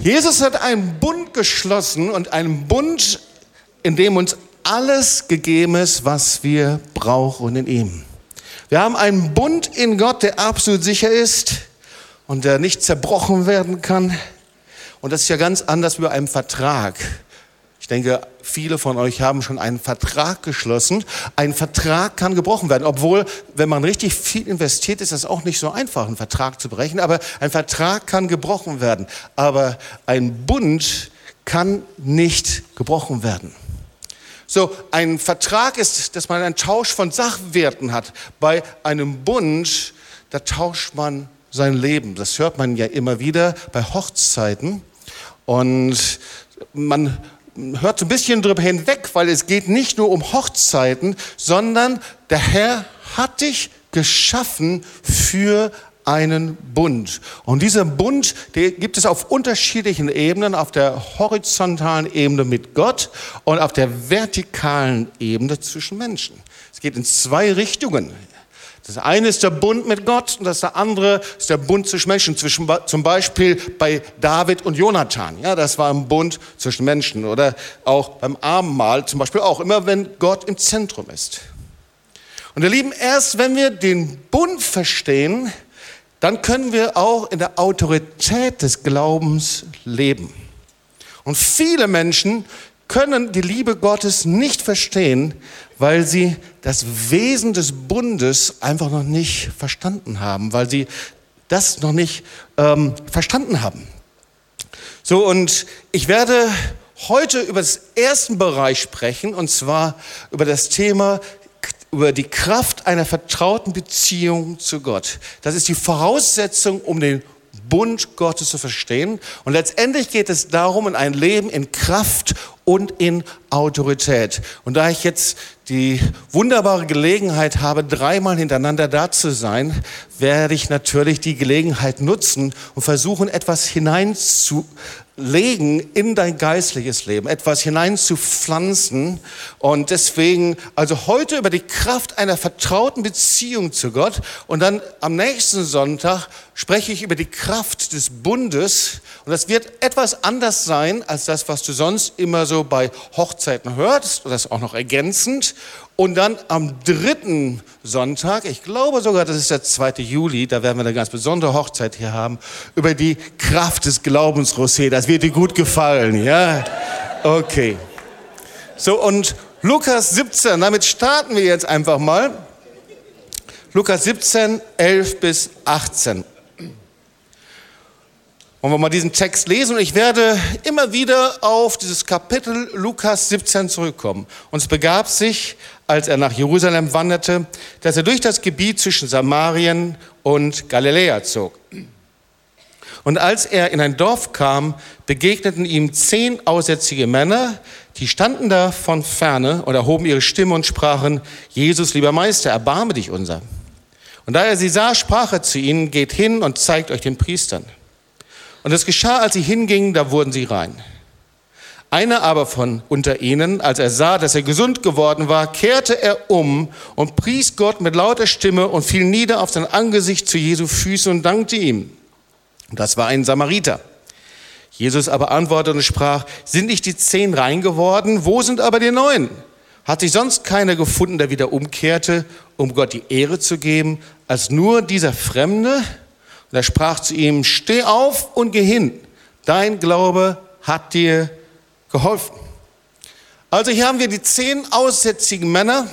Jesus hat einen Bund geschlossen und einen Bund, in dem uns alles gegeben ist, was wir brauchen in ihm. Wir haben einen Bund in Gott, der absolut sicher ist und der nicht zerbrochen werden kann. Und das ist ja ganz anders wie bei einem Vertrag. Ich denke, viele von euch haben schon einen Vertrag geschlossen. Ein Vertrag kann gebrochen werden, obwohl, wenn man richtig viel investiert, ist das auch nicht so einfach, einen Vertrag zu brechen. Aber ein Vertrag kann gebrochen werden. Aber ein Bund kann nicht gebrochen werden. So, ein Vertrag ist, dass man einen Tausch von Sachwerten hat. Bei einem Bund, da tauscht man sein Leben. Das hört man ja immer wieder bei Hochzeiten. Und man hört so ein bisschen drüber hinweg, weil es geht nicht nur um Hochzeiten, sondern der Herr hat dich geschaffen für einen Bund. Und dieser Bund, der gibt es auf unterschiedlichen Ebenen, auf der horizontalen Ebene mit Gott und auf der vertikalen Ebene zwischen Menschen. Es geht in zwei Richtungen. Das eine ist der Bund mit Gott und das andere ist der Bund zwischen Menschen, zwischen, zum Beispiel bei David und Jonathan. Ja, das war ein Bund zwischen Menschen oder auch beim Abendmahl zum Beispiel auch, immer wenn Gott im Zentrum ist. Und ihr Lieben, erst wenn wir den Bund verstehen, dann können wir auch in der Autorität des Glaubens leben. Und viele Menschen können die Liebe Gottes nicht verstehen, weil sie das Wesen des Bundes einfach noch nicht verstanden haben, weil sie das noch nicht ähm, verstanden haben. So, und ich werde heute über den ersten Bereich sprechen, und zwar über das Thema, über die Kraft einer vertrauten Beziehung zu Gott. Das ist die Voraussetzung, um den Bund Gottes zu verstehen. Und letztendlich geht es darum, in ein Leben in Kraft und in Autorität. Und da ich jetzt die wunderbare Gelegenheit habe, dreimal hintereinander da zu sein, werde ich natürlich die Gelegenheit nutzen und versuchen, etwas hineinzulegen in dein geistliches Leben, etwas hineinzupflanzen. Und deswegen, also heute über die Kraft einer vertrauten Beziehung zu Gott und dann am nächsten Sonntag spreche ich über die Kraft des Bundes. Und das wird etwas anders sein als das, was du sonst immer so bei Hochzeiten hörst, das auch noch ergänzend. Und dann am dritten Sonntag, ich glaube sogar, das ist der 2. Juli, da werden wir eine ganz besondere Hochzeit hier haben, über die Kraft des Glaubens, Rosé. Das wird dir gut gefallen, ja? Okay. So, und Lukas 17, damit starten wir jetzt einfach mal. Lukas 17, 11 bis 18. Wollen wir mal diesen Text lesen und ich werde immer wieder auf dieses Kapitel Lukas 17 zurückkommen. Und es begab sich, als er nach Jerusalem wanderte, dass er durch das Gebiet zwischen Samarien und Galiläa zog. Und als er in ein Dorf kam, begegneten ihm zehn aussätzige Männer, die standen da von ferne und erhoben ihre Stimme und sprachen, Jesus, lieber Meister, erbarme dich unser. Und da er sie sah, sprach er zu ihnen, geht hin und zeigt euch den Priestern. Und es geschah, als sie hingingen, da wurden sie rein. Einer aber von unter ihnen, als er sah, dass er gesund geworden war, kehrte er um und pries Gott mit lauter Stimme und fiel nieder auf sein Angesicht zu Jesu Füßen und dankte ihm. Das war ein Samariter. Jesus aber antwortete und sprach, sind nicht die zehn rein geworden? Wo sind aber die neun? Hat sich sonst keiner gefunden, der wieder umkehrte, um Gott die Ehre zu geben, als nur dieser Fremde? Und er sprach zu ihm, steh auf und geh hin. Dein Glaube hat dir geholfen. Also hier haben wir die zehn aussätzigen Männer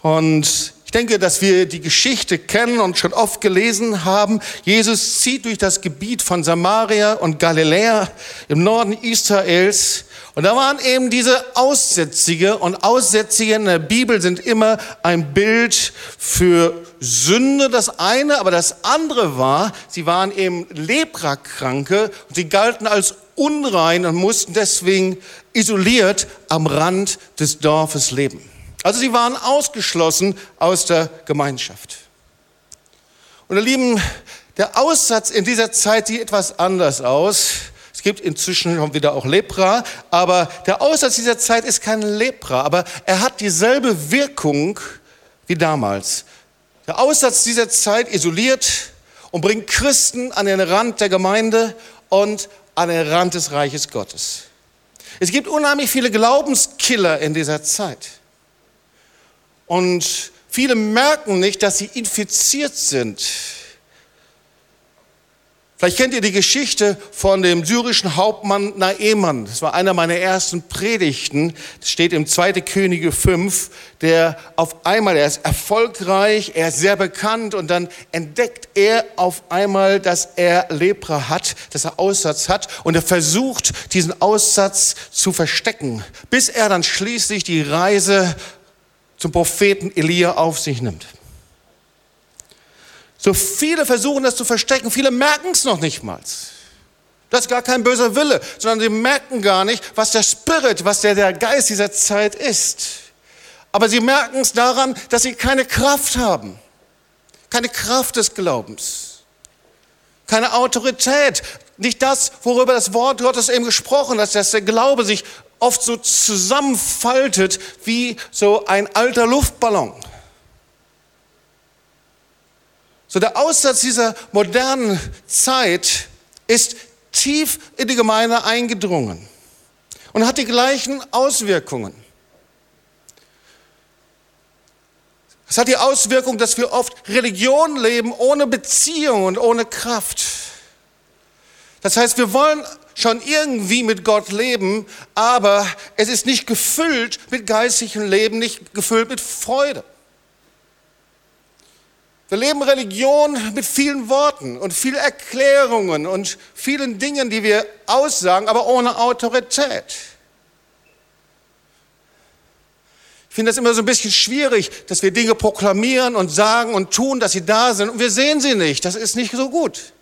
und ich denke, dass wir die Geschichte kennen und schon oft gelesen haben. Jesus zieht durch das Gebiet von Samaria und Galiläa im Norden Israels und da waren eben diese Aussätzige und Aussätzige in der Bibel sind immer ein Bild für Sünde, das eine, aber das andere war, sie waren eben Leprakranke und sie galten als unrein und mussten deswegen isoliert am Rand des Dorfes leben. Also sie waren ausgeschlossen aus der Gemeinschaft. Und ihr Lieben, der Aussatz in dieser Zeit sieht etwas anders aus gibt inzwischen schon wieder auch Lepra, aber der Aussatz dieser Zeit ist kein Lepra, aber er hat dieselbe Wirkung wie damals. Der Aussatz dieser Zeit isoliert und bringt Christen an den Rand der Gemeinde und an den Rand des Reiches Gottes. Es gibt unheimlich viele Glaubenskiller in dieser Zeit. Und viele merken nicht, dass sie infiziert sind Vielleicht kennt ihr die Geschichte von dem syrischen Hauptmann Naeman. Das war einer meiner ersten Predigten. Das steht im 2. Könige 5, der auf einmal, er ist erfolgreich, er ist sehr bekannt und dann entdeckt er auf einmal, dass er Lepra hat, dass er Aussatz hat und er versucht, diesen Aussatz zu verstecken, bis er dann schließlich die Reise zum Propheten Elia auf sich nimmt. So viele versuchen das zu verstecken, viele merken es noch nicht mal. Das ist gar kein böser Wille, sondern sie merken gar nicht, was der Spirit, was der, der Geist dieser Zeit ist. Aber sie merken es daran, dass sie keine Kraft haben. Keine Kraft des Glaubens. Keine Autorität. Nicht das, worüber das Wort Gottes eben gesprochen hat, dass der Glaube sich oft so zusammenfaltet wie so ein alter Luftballon. So der Aussatz dieser modernen Zeit ist tief in die Gemeinde eingedrungen und hat die gleichen Auswirkungen. Es hat die Auswirkung, dass wir oft Religion leben ohne Beziehung und ohne Kraft. Das heißt, wir wollen schon irgendwie mit Gott leben, aber es ist nicht gefüllt mit geistigem Leben, nicht gefüllt mit Freude. Wir leben Religion mit vielen Worten und vielen Erklärungen und vielen Dingen, die wir aussagen, aber ohne Autorität. Ich finde das immer so ein bisschen schwierig, dass wir Dinge proklamieren und sagen und tun, dass sie da sind und wir sehen sie nicht. Das ist nicht so gut.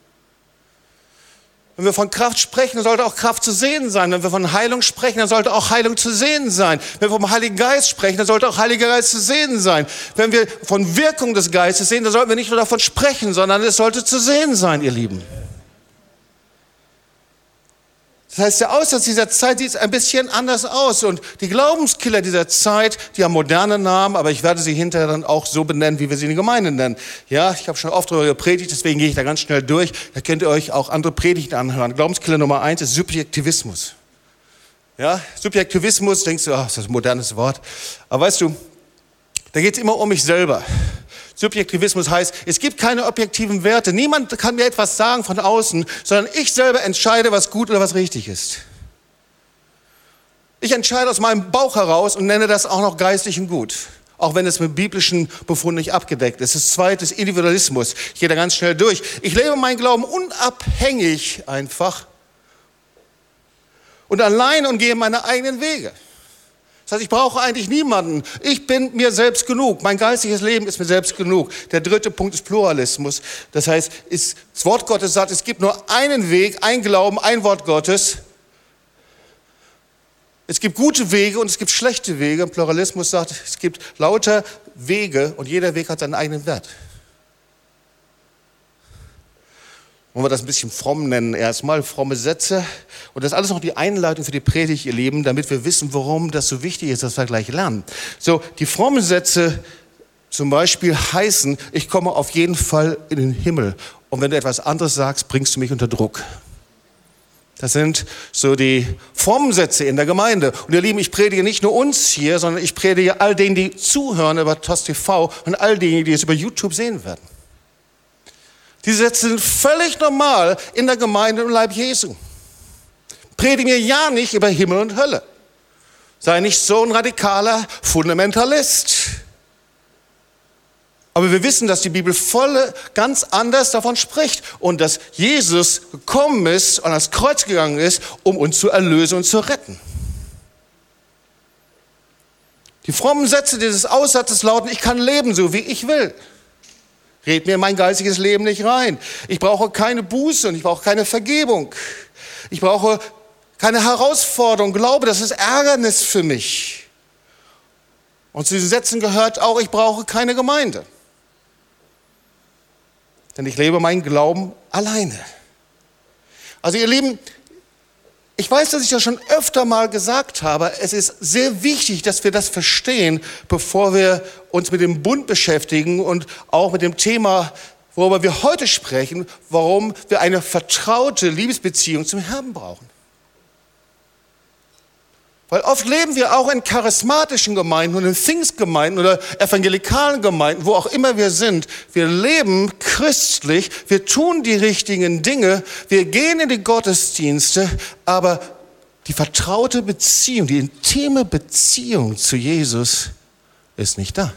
Wenn wir von Kraft sprechen, dann sollte auch Kraft zu sehen sein. Wenn wir von Heilung sprechen, dann sollte auch Heilung zu sehen sein. Wenn wir vom Heiligen Geist sprechen, dann sollte auch Heiliger Geist zu sehen sein. Wenn wir von Wirkung des Geistes sehen, dann sollten wir nicht nur davon sprechen, sondern es sollte zu sehen sein, ihr Lieben. Das heißt, der Aussatz dieser Zeit sieht ein bisschen anders aus. Und die Glaubenskiller dieser Zeit, die haben moderne Namen, aber ich werde sie hinterher dann auch so benennen, wie wir sie in der Gemeinde nennen. Ja, ich habe schon oft darüber gepredigt, deswegen gehe ich da ganz schnell durch. Da könnt ihr euch auch andere Predigten anhören. Glaubenskiller Nummer eins ist Subjektivismus. Ja, Subjektivismus, denkst du, ach, das ist ein modernes Wort. Aber weißt du, da geht es immer um mich selber. Subjektivismus heißt, es gibt keine objektiven Werte. Niemand kann mir etwas sagen von außen, sondern ich selber entscheide, was gut oder was richtig ist. Ich entscheide aus meinem Bauch heraus und nenne das auch noch geistig und gut. Auch wenn es mit biblischen Befunden nicht abgedeckt ist. Das zweite ist Individualismus. Ich gehe da ganz schnell durch. Ich lebe meinen Glauben unabhängig einfach und allein und gehe meine eigenen Wege. Das heißt, ich brauche eigentlich niemanden. Ich bin mir selbst genug. Mein geistiges Leben ist mir selbst genug. Der dritte Punkt ist Pluralismus. Das heißt, ist, das Wort Gottes sagt, es gibt nur einen Weg, ein Glauben, ein Wort Gottes. Es gibt gute Wege und es gibt schlechte Wege. Pluralismus sagt, es gibt lauter Wege und jeder Weg hat seinen eigenen Wert. Wollen wir das ein bisschen fromm nennen erstmal, fromme Sätze. Und das ist alles noch die Einleitung für die Predigt, ihr Lieben, damit wir wissen, warum das so wichtig ist, dass wir gleich lernen. So, die frommen Sätze zum Beispiel heißen, ich komme auf jeden Fall in den Himmel. Und wenn du etwas anderes sagst, bringst du mich unter Druck. Das sind so die frommen Sätze in der Gemeinde. Und ihr Lieben, ich predige nicht nur uns hier, sondern ich predige all denen, die zuhören über TOS TV und all denen, die es über YouTube sehen werden. Diese Sätze sind völlig normal in der Gemeinde im Leib Jesu. Predige mir ja nicht über Himmel und Hölle. Sei nicht so ein radikaler Fundamentalist. Aber wir wissen, dass die Bibel voll ganz anders davon spricht und dass Jesus gekommen ist und ans Kreuz gegangen ist, um uns zu erlösen und zu retten. Die frommen Sätze dieses Aussatzes lauten, ich kann leben so, wie ich will. Red mir mein geistiges Leben nicht rein. Ich brauche keine Buße und ich brauche keine Vergebung. Ich brauche keine Herausforderung. Glaube, das ist Ärgernis für mich. Und zu diesen Sätzen gehört auch, ich brauche keine Gemeinde. Denn ich lebe meinen Glauben alleine. Also ihr Lieben, ich weiß, dass ich das schon öfter mal gesagt habe. Es ist sehr wichtig, dass wir das verstehen, bevor wir uns mit dem Bund beschäftigen und auch mit dem Thema worüber wir heute sprechen, warum wir eine vertraute Liebesbeziehung zum Herrn brauchen. Weil oft leben wir auch in charismatischen Gemeinden und in Pfingstgemeinden oder evangelikalen Gemeinden, wo auch immer wir sind. Wir leben christlich, wir tun die richtigen Dinge, wir gehen in die Gottesdienste, aber die vertraute Beziehung, die intime Beziehung zu Jesus ist nicht da.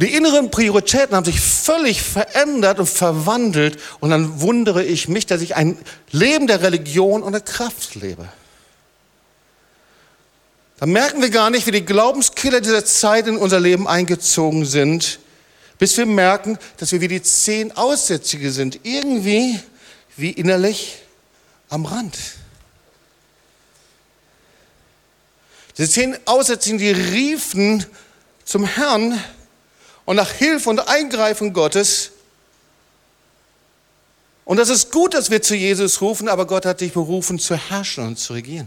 Die inneren Prioritäten haben sich völlig verändert und verwandelt. Und dann wundere ich mich, dass ich ein Leben der Religion und der Kraft lebe. Da merken wir gar nicht, wie die Glaubenskiller dieser Zeit in unser Leben eingezogen sind, bis wir merken, dass wir wie die zehn Aussätzige sind. Irgendwie wie innerlich am Rand. Die zehn Aussätzigen, die riefen zum Herrn, und nach Hilfe und Eingreifen Gottes. Und das ist gut, dass wir zu Jesus rufen, aber Gott hat dich berufen, zu herrschen und zu regieren.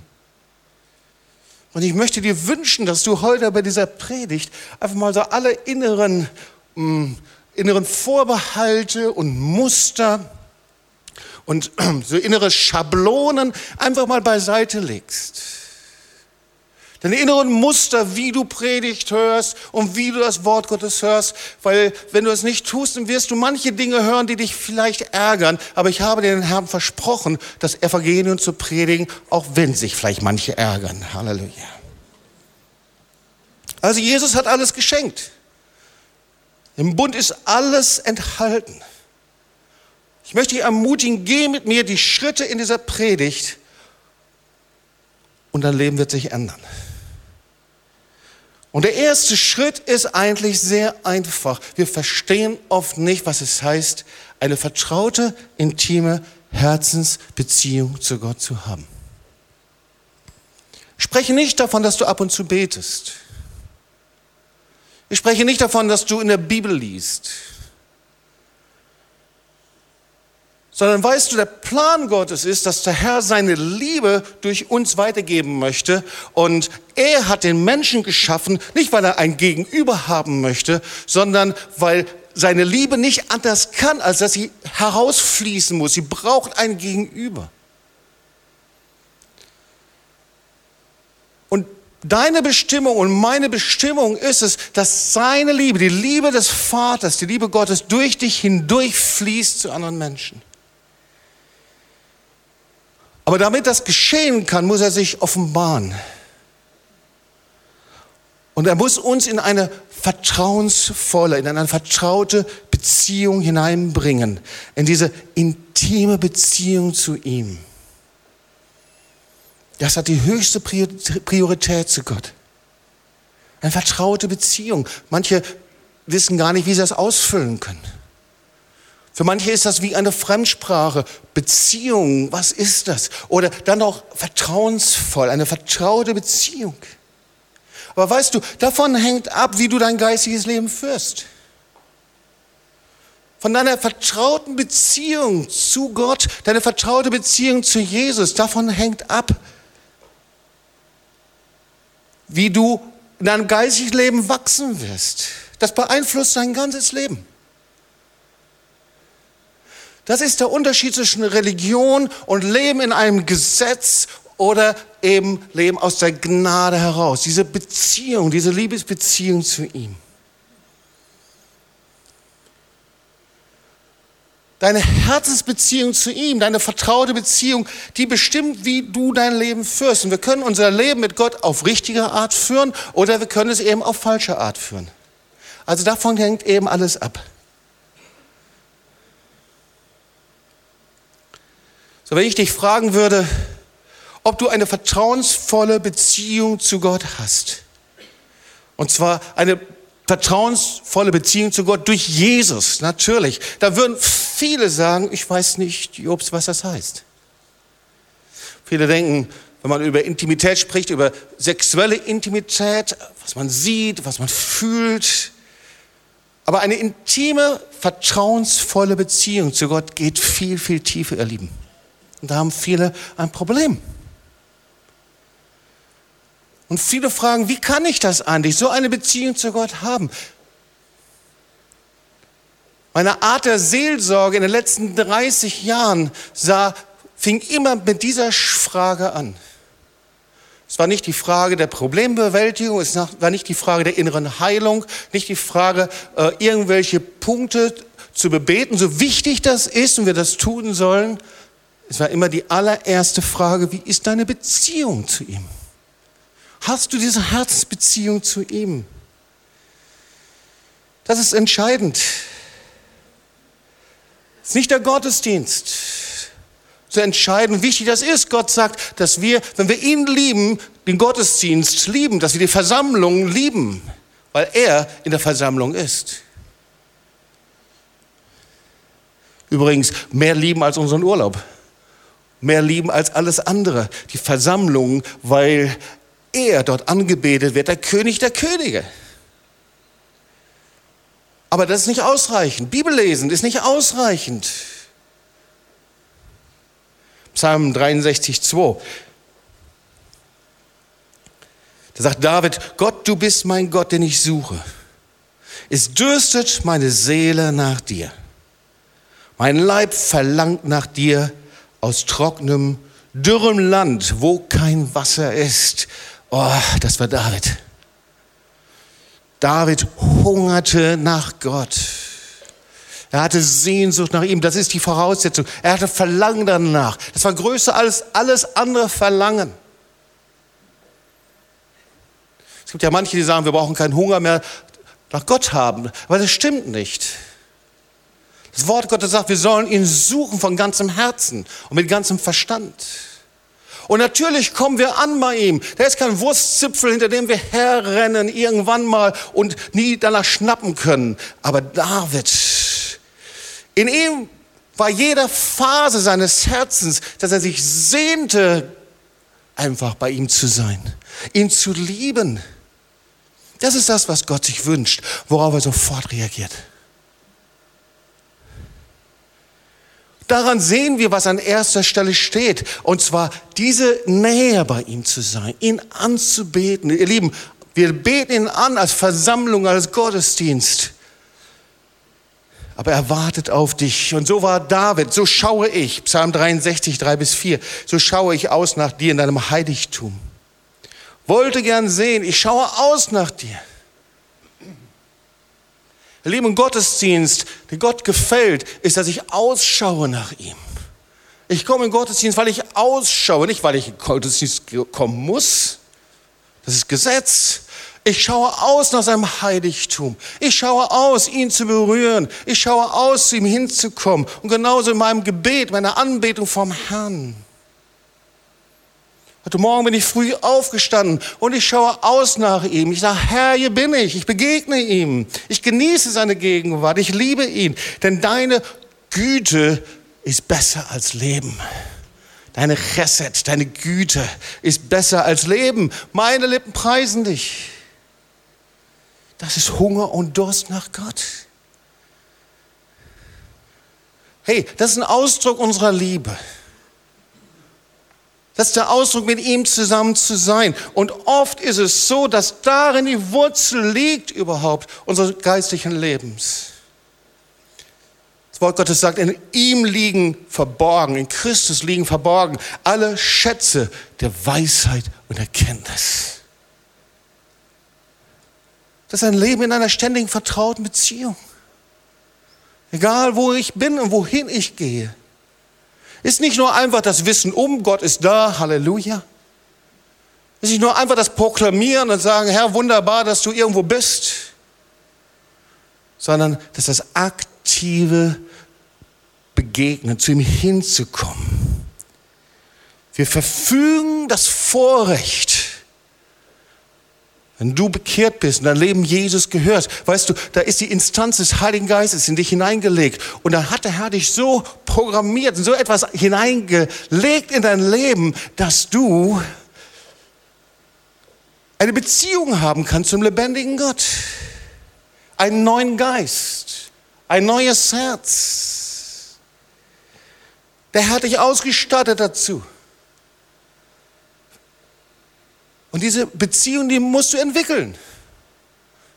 Und ich möchte dir wünschen, dass du heute bei dieser Predigt einfach mal so alle inneren, mh, mm, inneren Vorbehalte und Muster und so innere Schablonen einfach mal beiseite legst deine inneren Muster, wie du Predigt hörst und wie du das Wort Gottes hörst, weil wenn du es nicht tust, dann wirst du manche Dinge hören, die dich vielleicht ärgern, aber ich habe den Herrn versprochen, das Evangelium zu predigen, auch wenn sich vielleicht manche ärgern. Halleluja. Also Jesus hat alles geschenkt. Im Bund ist alles enthalten. Ich möchte dich ermutigen, geh mit mir die Schritte in dieser Predigt und dein Leben wird sich ändern. Und der erste Schritt ist eigentlich sehr einfach. Wir verstehen oft nicht, was es heißt, eine vertraute, intime Herzensbeziehung zu Gott zu haben. Ich spreche nicht davon, dass du ab und zu betest. Ich spreche nicht davon, dass du in der Bibel liest. Sondern weißt du, der Plan Gottes ist, dass der Herr seine Liebe durch uns weitergeben möchte. Und er hat den Menschen geschaffen, nicht weil er ein Gegenüber haben möchte, sondern weil seine Liebe nicht anders kann, als dass sie herausfließen muss. Sie braucht ein Gegenüber. Und deine Bestimmung und meine Bestimmung ist es, dass seine Liebe, die Liebe des Vaters, die Liebe Gottes durch dich hindurch fließt zu anderen Menschen. Aber damit das geschehen kann, muss er sich offenbaren. Und er muss uns in eine vertrauensvolle, in eine vertraute Beziehung hineinbringen, in diese intime Beziehung zu ihm. Das hat die höchste Priorität zu Gott. Eine vertraute Beziehung. Manche wissen gar nicht, wie sie das ausfüllen können. Für manche ist das wie eine Fremdsprache. Beziehung, was ist das? Oder dann auch vertrauensvoll, eine vertraute Beziehung. Aber weißt du, davon hängt ab, wie du dein geistiges Leben führst. Von deiner vertrauten Beziehung zu Gott, deine vertraute Beziehung zu Jesus, davon hängt ab, wie du in deinem geistigen Leben wachsen wirst. Das beeinflusst dein ganzes Leben. Das ist der Unterschied zwischen Religion und Leben in einem Gesetz oder eben Leben aus der Gnade heraus. Diese Beziehung, diese Liebesbeziehung zu ihm. Deine Herzensbeziehung zu ihm, deine vertraute Beziehung, die bestimmt, wie du dein Leben führst. Und wir können unser Leben mit Gott auf richtige Art führen oder wir können es eben auf falsche Art führen. Also davon hängt eben alles ab. So, wenn ich dich fragen würde, ob du eine vertrauensvolle Beziehung zu Gott hast, und zwar eine vertrauensvolle Beziehung zu Gott durch Jesus, natürlich, da würden viele sagen, ich weiß nicht, Jobs, was das heißt. Viele denken, wenn man über Intimität spricht, über sexuelle Intimität, was man sieht, was man fühlt. Aber eine intime, vertrauensvolle Beziehung zu Gott geht viel, viel tiefer, ihr Lieben. Und da haben viele ein Problem. Und viele fragen, wie kann ich das eigentlich, so eine Beziehung zu Gott haben? Meine Art der Seelsorge in den letzten 30 Jahren sah, fing immer mit dieser Frage an. Es war nicht die Frage der Problembewältigung, es war nicht die Frage der inneren Heilung, nicht die Frage, äh, irgendwelche Punkte zu bebeten, so wichtig das ist und wir das tun sollen. Es war immer die allererste Frage, wie ist deine Beziehung zu ihm? Hast du diese Herzensbeziehung zu ihm? Das ist entscheidend. Es ist nicht der Gottesdienst zu entscheiden, wie wichtig das ist. Gott sagt, dass wir, wenn wir ihn lieben, den Gottesdienst lieben, dass wir die Versammlung lieben, weil er in der Versammlung ist. Übrigens, mehr lieben als unseren Urlaub. Mehr lieben als alles andere. Die Versammlung, weil er dort angebetet wird, der König der Könige. Aber das ist nicht ausreichend. Bibellesen ist nicht ausreichend. Psalm 63, 2. Da sagt David, Gott, du bist mein Gott, den ich suche. Es dürstet meine Seele nach dir. Mein Leib verlangt nach dir aus trockenem, dürrem Land, wo kein Wasser ist. Oh, das war David. David hungerte nach Gott. Er hatte Sehnsucht nach ihm. Das ist die Voraussetzung. Er hatte Verlangen danach. Das war größer als alles andere Verlangen. Es gibt ja manche, die sagen, wir brauchen keinen Hunger mehr nach Gott haben. Aber das stimmt nicht. Das Wort Gottes sagt, wir sollen ihn suchen von ganzem Herzen und mit ganzem Verstand. Und natürlich kommen wir an bei ihm. Der ist kein Wurstzipfel, hinter dem wir herrennen irgendwann mal und nie danach schnappen können. Aber David, in ihm war jede Phase seines Herzens, dass er sich sehnte, einfach bei ihm zu sein, ihn zu lieben. Das ist das, was Gott sich wünscht, worauf er sofort reagiert. Daran sehen wir, was an erster Stelle steht. Und zwar diese Nähe bei ihm zu sein, ihn anzubeten. Ihr Lieben, wir beten ihn an als Versammlung, als Gottesdienst. Aber er wartet auf dich. Und so war David, so schaue ich, Psalm 63, 3 bis 4, so schaue ich aus nach dir in deinem Heiligtum. Wollte gern sehen, ich schaue aus nach dir. Der lieben Gottesdienst, der Gott gefällt, ist, dass ich ausschaue nach ihm. Ich komme in Gottesdienst, weil ich ausschaue, nicht weil ich in Gottesdienst kommen muss. Das ist Gesetz. Ich schaue aus nach seinem Heiligtum. Ich schaue aus, ihn zu berühren. Ich schaue aus, zu ihm hinzukommen. Und genauso in meinem Gebet, meiner Anbetung vom Herrn. Heute Morgen bin ich früh aufgestanden und ich schaue aus nach ihm. Ich sage, Herr, hier bin ich. Ich begegne ihm. Ich genieße seine Gegenwart. Ich liebe ihn. Denn deine Güte ist besser als Leben. Deine Chesed, deine Güte ist besser als Leben. Meine Lippen preisen dich. Das ist Hunger und Durst nach Gott. Hey, das ist ein Ausdruck unserer Liebe. Das ist der Ausdruck, mit ihm zusammen zu sein. Und oft ist es so, dass darin die Wurzel liegt überhaupt unseres geistlichen Lebens. Das Wort Gottes sagt, in ihm liegen verborgen, in Christus liegen verborgen alle Schätze der Weisheit und Erkenntnis. Das ist ein Leben in einer ständigen vertrauten Beziehung. Egal wo ich bin und wohin ich gehe. Ist nicht nur einfach das Wissen um, Gott ist da, Halleluja. Ist nicht nur einfach das Proklamieren und sagen, Herr, wunderbar, dass du irgendwo bist, sondern dass das aktive Begegnen, zu ihm hinzukommen. Wir verfügen das Vorrecht, wenn du bekehrt bist und dein Leben Jesus gehört, weißt du, da ist die Instanz des Heiligen Geistes in dich hineingelegt. Und dann hat der Herr dich so programmiert und so etwas hineingelegt in dein Leben, dass du eine Beziehung haben kannst zum lebendigen Gott. Einen neuen Geist, ein neues Herz. Der Herr hat dich ausgestattet dazu. Und diese Beziehung, die musst du entwickeln.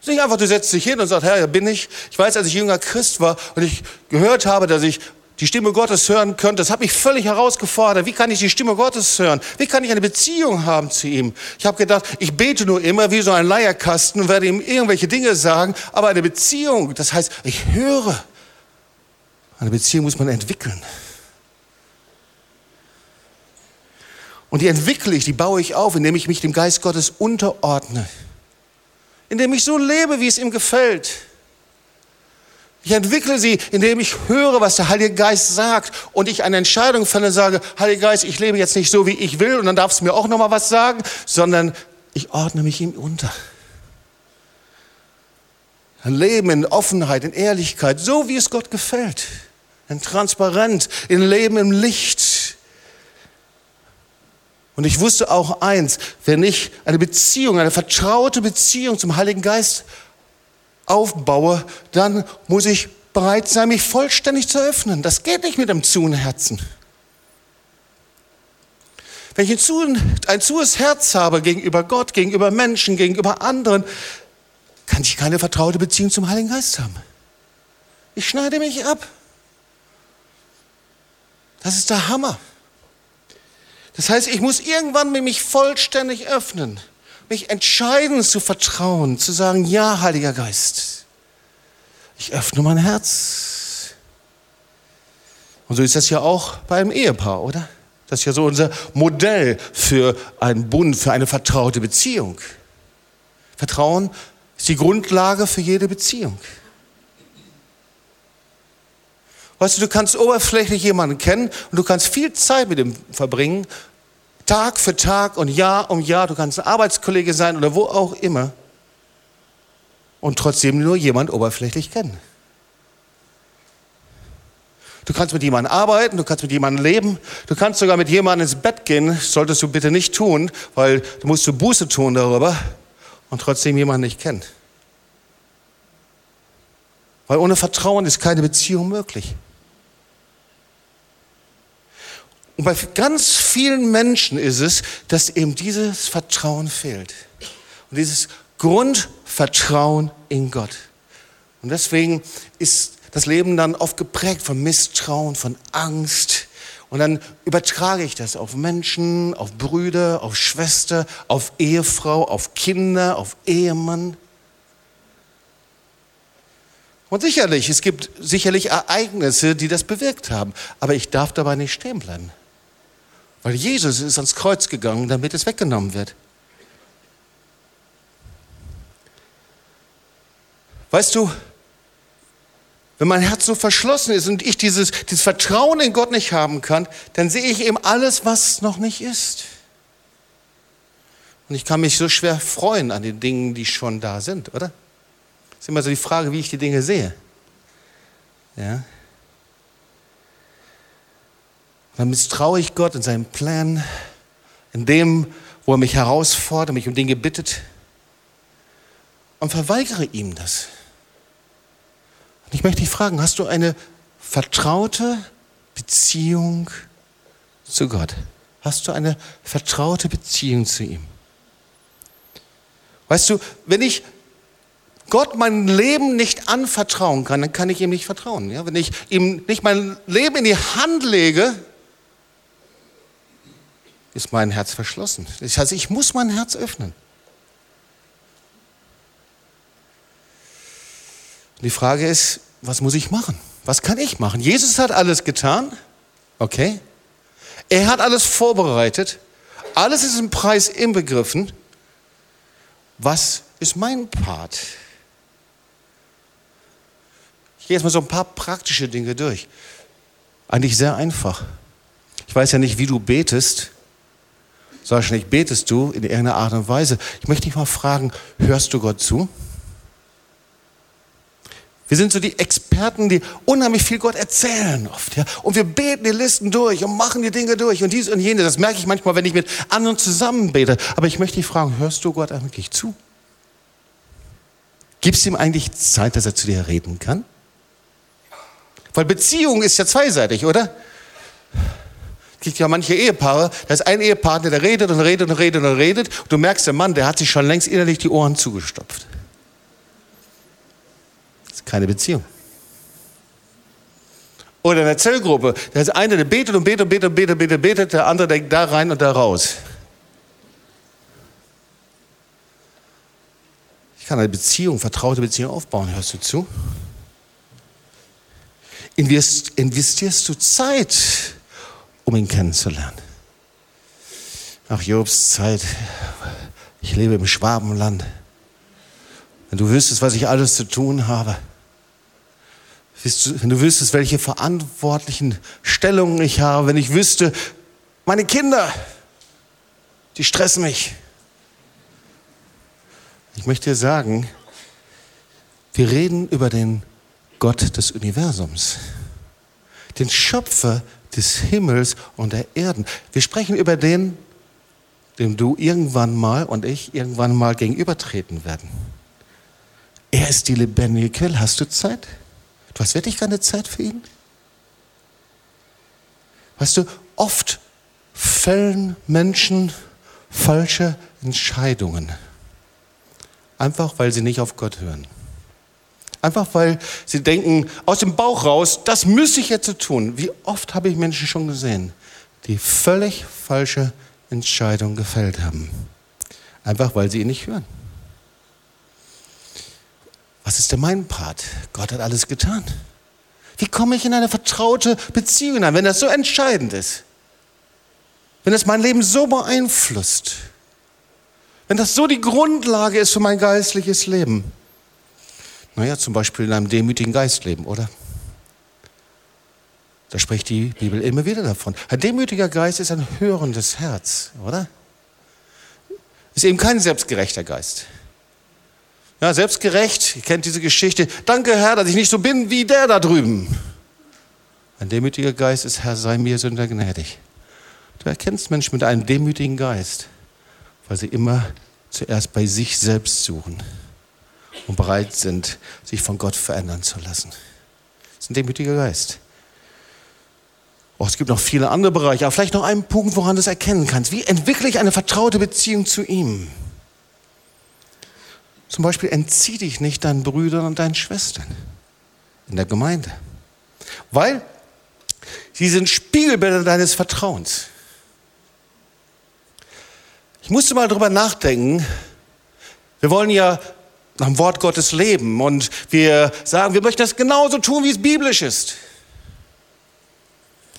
Nicht einfach, du setzt dich hin und sagst, Herr, hier bin ich. Ich weiß, als ich jünger Christ war und ich gehört habe, dass ich die Stimme Gottes hören könnte, das hat mich völlig herausgefordert. Wie kann ich die Stimme Gottes hören? Wie kann ich eine Beziehung haben zu ihm? Ich habe gedacht, ich bete nur immer wie so ein Leierkasten und werde ihm irgendwelche Dinge sagen, aber eine Beziehung, das heißt, ich höre. Eine Beziehung muss man entwickeln. Und die entwickle ich, die baue ich auf, indem ich mich dem Geist Gottes unterordne indem ich so lebe, wie es ihm gefällt. Ich entwickle sie, indem ich höre, was der Heilige Geist sagt und ich eine Entscheidung fälle und sage, Heiliger Geist, ich lebe jetzt nicht so, wie ich will und dann darfst du mir auch noch mal was sagen, sondern ich ordne mich ihm unter. Ein Leben in Offenheit, in Ehrlichkeit, so wie es Gott gefällt. In Transparenz, in Leben im Licht. Und ich wusste auch eins, wenn ich eine Beziehung, eine vertraute Beziehung zum Heiligen Geist aufbaue, dann muss ich bereit sein, mich vollständig zu öffnen. Das geht nicht mit einem zuen Herzen. Wenn ich ein, zu, ein zues Herz habe gegenüber Gott, gegenüber Menschen, gegenüber anderen, kann ich keine vertraute Beziehung zum Heiligen Geist haben. Ich schneide mich ab. Das ist der Hammer. Das heißt, ich muss irgendwann mich vollständig öffnen, mich entscheiden zu vertrauen, zu sagen, ja, Heiliger Geist, ich öffne mein Herz. Und so ist das ja auch beim Ehepaar, oder? Das ist ja so unser Modell für einen Bund, für eine vertraute Beziehung. Vertrauen ist die Grundlage für jede Beziehung. Weißt du, du kannst oberflächlich jemanden kennen und du kannst viel Zeit mit ihm verbringen, Tag für Tag und Jahr um Jahr. Du kannst ein Arbeitskollege sein oder wo auch immer und trotzdem nur jemand oberflächlich kennen. Du kannst mit jemandem arbeiten, du kannst mit jemandem leben, du kannst sogar mit jemandem ins Bett gehen, solltest du bitte nicht tun, weil du musst du Buße tun darüber und trotzdem jemanden nicht kennen. Weil ohne Vertrauen ist keine Beziehung möglich. Und bei ganz vielen Menschen ist es, dass eben dieses Vertrauen fehlt. Und dieses Grundvertrauen in Gott. Und deswegen ist das Leben dann oft geprägt von Misstrauen, von Angst. Und dann übertrage ich das auf Menschen, auf Brüder, auf Schwester, auf Ehefrau, auf Kinder, auf Ehemann. Und sicherlich, es gibt sicherlich Ereignisse, die das bewirkt haben. Aber ich darf dabei nicht stehen bleiben. Weil Jesus ist ans Kreuz gegangen, damit es weggenommen wird. Weißt du, wenn mein Herz so verschlossen ist und ich dieses, dieses Vertrauen in Gott nicht haben kann, dann sehe ich eben alles, was noch nicht ist. Und ich kann mich so schwer freuen an den Dingen, die schon da sind, oder? Ist immer so die Frage, wie ich die Dinge sehe. Ja? dann misstraue ich Gott in seinen Plan, in dem, wo er mich herausfordert, mich um Dinge bittet und verweigere ihm das. Und ich möchte dich fragen, hast du eine vertraute Beziehung zu Gott? Hast du eine vertraute Beziehung zu ihm? Weißt du, wenn ich Gott mein Leben nicht anvertrauen kann, dann kann ich ihm nicht vertrauen. Ja? Wenn ich ihm nicht mein Leben in die Hand lege, ist mein Herz verschlossen. Das heißt, ich muss mein Herz öffnen. Die Frage ist, was muss ich machen? Was kann ich machen? Jesus hat alles getan. Okay. Er hat alles vorbereitet. Alles ist im Preis inbegriffen. Was ist mein Part? Ich gehe jetzt mal so ein paar praktische Dinge durch. Eigentlich sehr einfach. Ich weiß ja nicht, wie du betest wahrscheinlich betest du in irgendeiner Art und Weise. Ich möchte dich mal fragen, hörst du Gott zu? Wir sind so die Experten, die unheimlich viel Gott erzählen oft. Ja? Und wir beten die Listen durch und machen die Dinge durch und dies und jenes. Das merke ich manchmal, wenn ich mit anderen zusammen bete. Aber ich möchte dich fragen, hörst du Gott eigentlich zu? Gibst du ihm eigentlich Zeit, dass er zu dir reden kann? Weil Beziehung ist ja zweiseitig, oder? gibt ja manche Ehepaare, da ist ein Ehepartner, der redet und redet und redet und redet. Und du merkst, der Mann, der hat sich schon längst innerlich die Ohren zugestopft. keine Beziehung. Oder in der Zellgruppe, da ist einer, der betet und betet und betet und betet, betet, betet, der andere denkt da rein und da raus. Ich kann eine Beziehung, vertraute Beziehung aufbauen, hörst du zu? Investierst du Zeit, um ihn kennenzulernen? Nach Jobs Zeit, ich lebe im Schwabenland. Wenn du wüsstest, was ich alles zu tun habe, wenn du wüsstest, welche verantwortlichen Stellungen ich habe, wenn ich wüsste, meine Kinder, die stressen mich. Ich möchte dir sagen, wir reden über den Gott des Universums, den Schöpfer des Himmels und der Erden. Wir sprechen über den, dem du irgendwann mal und ich irgendwann mal gegenübertreten werden. Er ist die lebendige Quelle. Hast du Zeit? Du hast wirklich keine Zeit für ihn? Weißt du, oft fällen Menschen falsche Entscheidungen. Einfach weil sie nicht auf Gott hören. Einfach weil sie denken, aus dem Bauch raus, das müsse ich jetzt so tun. Wie oft habe ich Menschen schon gesehen, die völlig falsche Entscheidungen gefällt haben. Einfach weil sie ihn nicht hören. Was ist denn mein Part? Gott hat alles getan. Wie komme ich in eine vertraute Beziehung an, wenn das so entscheidend ist? Wenn es mein Leben so beeinflusst? Wenn das so die Grundlage ist für mein geistliches Leben? Naja, zum Beispiel in einem demütigen Geistleben, oder? Da spricht die Bibel immer wieder davon. Ein demütiger Geist ist ein hörendes Herz, oder? Ist eben kein selbstgerechter Geist. Ja, selbstgerecht, ihr kennt diese Geschichte. Danke, Herr, dass ich nicht so bin wie der da drüben. Ein demütiger Geist ist, Herr, sei mir Sünder gnädig. Du erkennst Menschen mit einem demütigen Geist, weil sie immer zuerst bei sich selbst suchen und bereit sind, sich von Gott verändern zu lassen. Das ist ein demütiger Geist. Oh, es gibt noch viele andere Bereiche, aber vielleicht noch einen Punkt, woran du es erkennen kannst. Wie entwickle ich eine vertraute Beziehung zu ihm? Zum Beispiel entzieh dich nicht deinen Brüdern und deinen Schwestern in der Gemeinde, weil sie sind Spiegelbilder deines Vertrauens. Ich musste mal darüber nachdenken. Wir wollen ja nach dem Wort Gottes leben und wir sagen, wir möchten das genauso tun, wie es biblisch ist.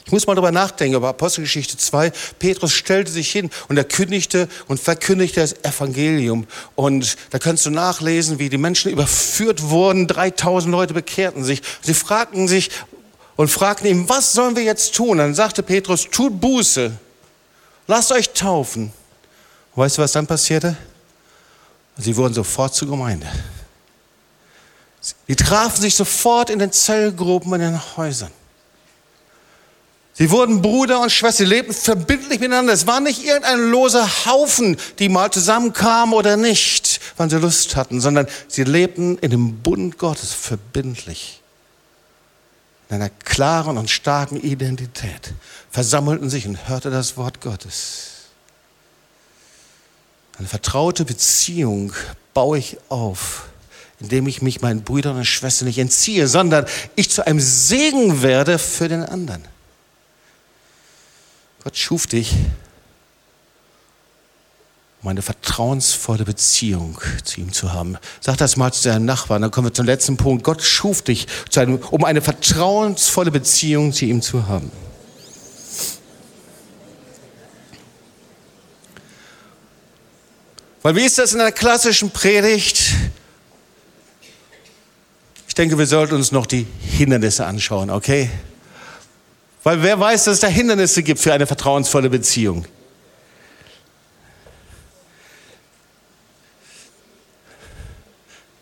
Ich muss mal darüber nachdenken, über Apostelgeschichte 2. Petrus stellte sich hin und er kündigte und verkündigte das Evangelium. Und da kannst du nachlesen, wie die Menschen überführt wurden. 3000 Leute bekehrten sich. Sie fragten sich und fragten ihm, was sollen wir jetzt tun? Dann sagte Petrus, tut Buße. Lasst euch taufen. Weißt du, was dann passierte? Sie wurden sofort zur Gemeinde. Sie trafen sich sofort in den Zellgruppen, in den Häusern. Sie wurden Bruder und Schwester, sie lebten verbindlich miteinander. Es war nicht irgendein loser Haufen, die mal zusammenkamen oder nicht, wann sie Lust hatten, sondern sie lebten in dem Bund Gottes verbindlich. In einer klaren und starken Identität. Versammelten sich und hörte das Wort Gottes. Eine vertraute Beziehung baue ich auf, indem ich mich meinen Brüdern und Schwestern nicht entziehe, sondern ich zu einem Segen werde für den anderen. Gott schuf dich, um eine vertrauensvolle Beziehung zu ihm zu haben. Sag das mal zu deinem Nachbarn, dann kommen wir zum letzten Punkt. Gott schuf dich, um eine vertrauensvolle Beziehung zu ihm zu haben. Weil wie ist das in einer klassischen Predigt? Ich denke, wir sollten uns noch die Hindernisse anschauen, okay? Weil wer weiß, dass es da Hindernisse gibt für eine vertrauensvolle Beziehung?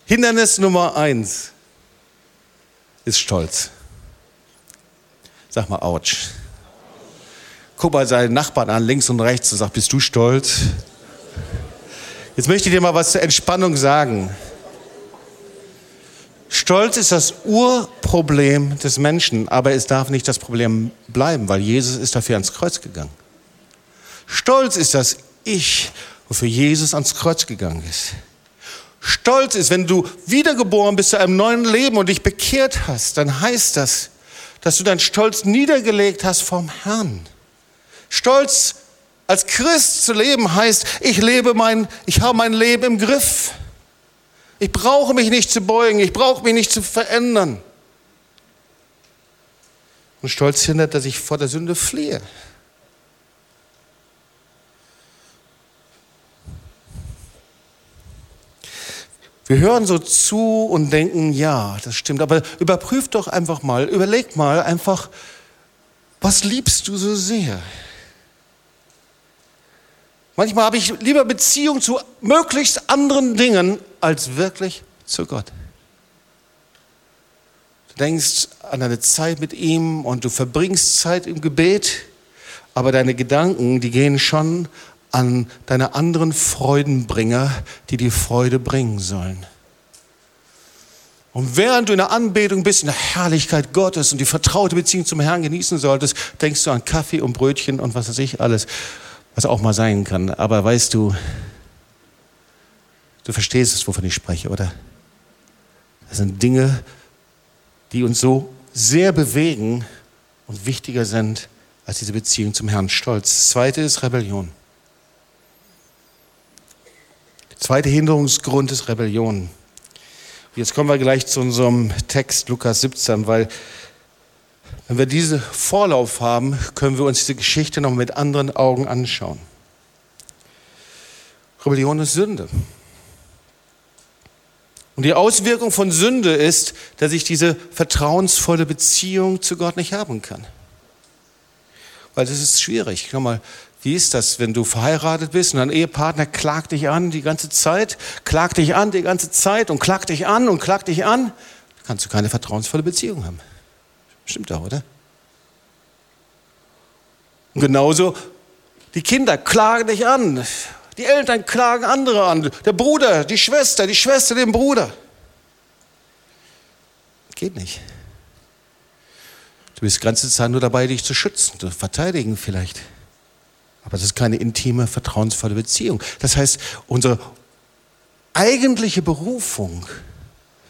Hindernis Nummer eins ist Stolz. Sag mal, ouch. Guck mal seinen Nachbarn an, links und rechts, und sag, bist du stolz? Jetzt möchte ich dir mal was zur Entspannung sagen. Stolz ist das Urproblem des Menschen, aber es darf nicht das Problem bleiben, weil Jesus ist dafür ans Kreuz gegangen. Stolz ist das Ich, wofür Jesus ans Kreuz gegangen ist. Stolz ist, wenn du wiedergeboren bist zu einem neuen Leben und dich bekehrt hast, dann heißt das, dass du deinen Stolz niedergelegt hast vom Herrn. Stolz als Christ zu leben heißt, ich lebe mein, ich habe mein Leben im Griff. Ich brauche mich nicht zu beugen, ich brauche mich nicht zu verändern. Und Stolz hindert, dass ich vor der Sünde fliehe. Wir hören so zu und denken, ja, das stimmt, aber überprüf doch einfach mal, überleg mal einfach, was liebst du so sehr? Manchmal habe ich lieber Beziehung zu möglichst anderen Dingen als wirklich zu Gott. Du denkst an deine Zeit mit ihm und du verbringst Zeit im Gebet, aber deine Gedanken, die gehen schon an deine anderen Freudenbringer, die die Freude bringen sollen. Und während du in der Anbetung bist, in der Herrlichkeit Gottes und die vertraute Beziehung zum Herrn genießen solltest, denkst du an Kaffee und Brötchen und was weiß ich alles, was auch mal sein kann. Aber weißt du, du verstehst es, wovon ich spreche, oder? Das sind Dinge, die uns so sehr bewegen und wichtiger sind als diese Beziehung zum Herrn. Stolz. Das zweite ist Rebellion. Zweiter Hinderungsgrund ist Rebellion. Jetzt kommen wir gleich zu unserem Text Lukas 17, weil wenn wir diesen Vorlauf haben, können wir uns diese Geschichte noch mit anderen Augen anschauen. Rebellion ist Sünde. Und die Auswirkung von Sünde ist, dass ich diese vertrauensvolle Beziehung zu Gott nicht haben kann. Weil das ist schwierig. Schau mal, wie ist das, wenn du verheiratet bist und dein Ehepartner klagt dich an die ganze Zeit, klagt dich an die ganze Zeit und klagt dich an und klagt dich an? Kannst du keine vertrauensvolle Beziehung haben. Stimmt doch, oder? Und genauso, die Kinder klagen dich an. Die Eltern klagen andere an. Der Bruder, die Schwester, die Schwester den Bruder. Geht nicht. Du bist die ganze Zeit nur dabei, dich zu schützen, zu verteidigen vielleicht. Aber das ist keine intime, vertrauensvolle Beziehung. Das heißt, unsere eigentliche Berufung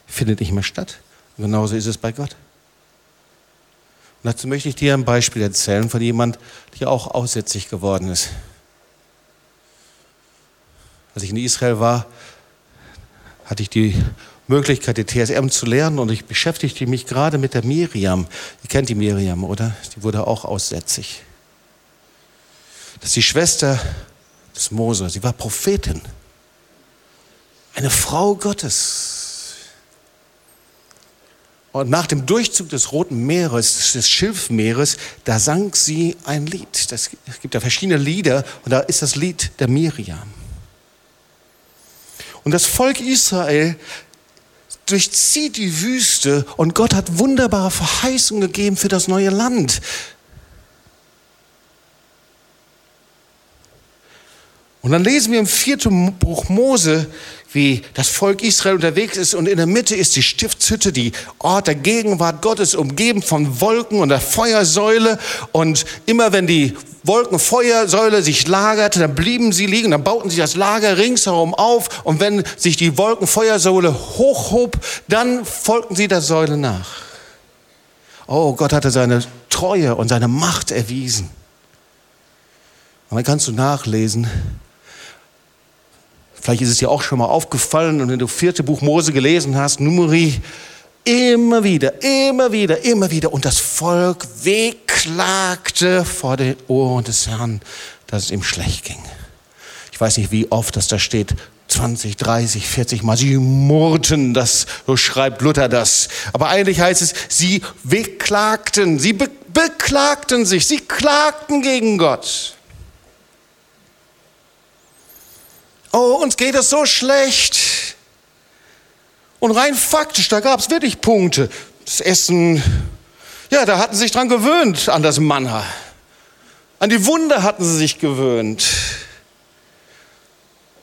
findet nicht mehr statt. Und genauso ist es bei Gott. Und dazu möchte ich dir ein Beispiel erzählen von jemand, der auch aussätzig geworden ist. Als ich in Israel war, hatte ich die Möglichkeit, die TSM zu lernen und ich beschäftigte mich gerade mit der Miriam. Ihr kennt die Miriam, oder? Die wurde auch aussätzig. Das ist die Schwester des Mose. Sie war Prophetin. Eine Frau Gottes. Und nach dem Durchzug des Roten Meeres, des Schilfmeeres, da sang sie ein Lied. Es gibt ja verschiedene Lieder und da ist das Lied der Miriam. Und das Volk Israel durchzieht die Wüste und Gott hat wunderbare Verheißungen gegeben für das neue Land. Und dann lesen wir im vierten Buch Mose, wie das Volk Israel unterwegs ist und in der Mitte ist die Stiftshütte, die Ort der Gegenwart Gottes, umgeben von Wolken und der Feuersäule. Und immer wenn die Wolkenfeuersäule sich lagerte, dann blieben sie liegen, dann bauten sie das Lager ringsherum auf. Und wenn sich die Wolkenfeuersäule hochhob, dann folgten sie der Säule nach. Oh, Gott hatte seine Treue und seine Macht erwiesen. Und dann kannst du nachlesen, Vielleicht ist es dir auch schon mal aufgefallen und wenn du vierte Buch Mose gelesen hast, Numeri, immer wieder, immer wieder, immer wieder. Und das Volk wehklagte vor den Ohren des Herrn, dass es ihm schlecht ging. Ich weiß nicht, wie oft das da steht. 20, 30, 40 Mal. Sie murrten, das, so schreibt Luther das. Aber eigentlich heißt es, sie wehklagten, sie be beklagten sich, sie klagten gegen Gott. Oh, uns geht es so schlecht. Und rein faktisch, da gab es wirklich Punkte. Das Essen, ja, da hatten sie sich dran gewöhnt, an das Manna. An die Wunder hatten sie sich gewöhnt.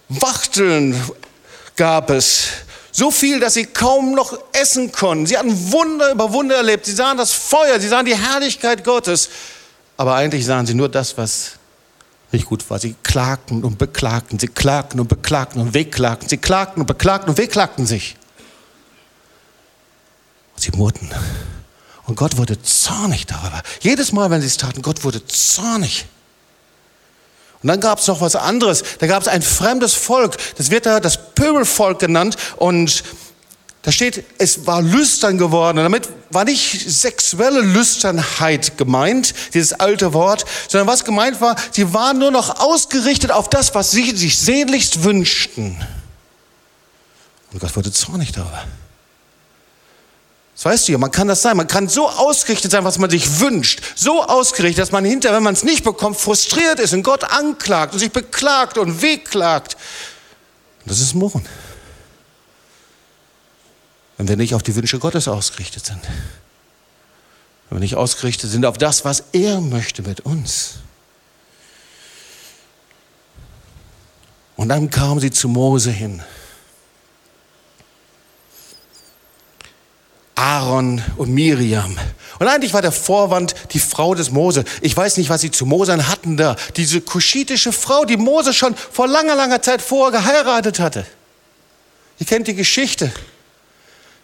Wachteln gab es. So viel, dass sie kaum noch essen konnten. Sie hatten Wunder über Wunder erlebt. Sie sahen das Feuer, sie sahen die Herrlichkeit Gottes. Aber eigentlich sahen sie nur das, was nicht gut war. Sie klagten und beklagten, sie klagten und beklagten und wehklagten, sie klagten und beklagten und wehklagten sich. Und sie murrten. Und Gott wurde zornig darüber. Jedes Mal, wenn sie es taten, Gott wurde zornig. Und dann gab es noch was anderes. Da gab es ein fremdes Volk. Das wird da das Pöbelvolk genannt. Und da steht, es war lüstern geworden. Und damit war nicht sexuelle Lüsternheit gemeint, dieses alte Wort, sondern was gemeint war, sie waren nur noch ausgerichtet auf das, was sie sich sehnlichst wünschten. Und Gott wurde zornig darüber. Das weißt du ja, man kann das sein. Man kann so ausgerichtet sein, was man sich wünscht. So ausgerichtet, dass man hinterher, wenn man es nicht bekommt, frustriert ist und Gott anklagt und sich beklagt und wehklagt. Und das ist Murren. Wenn wir nicht auf die Wünsche Gottes ausgerichtet sind. Wenn wir nicht ausgerichtet sind auf das, was er möchte mit uns. Und dann kamen sie zu Mose hin. Aaron und Miriam. Und eigentlich war der Vorwand die Frau des Mose. Ich weiß nicht, was sie zu Mose hatten da. Diese kuschitische Frau, die Mose schon vor langer, langer Zeit vorher geheiratet hatte. Ihr kennt die Geschichte.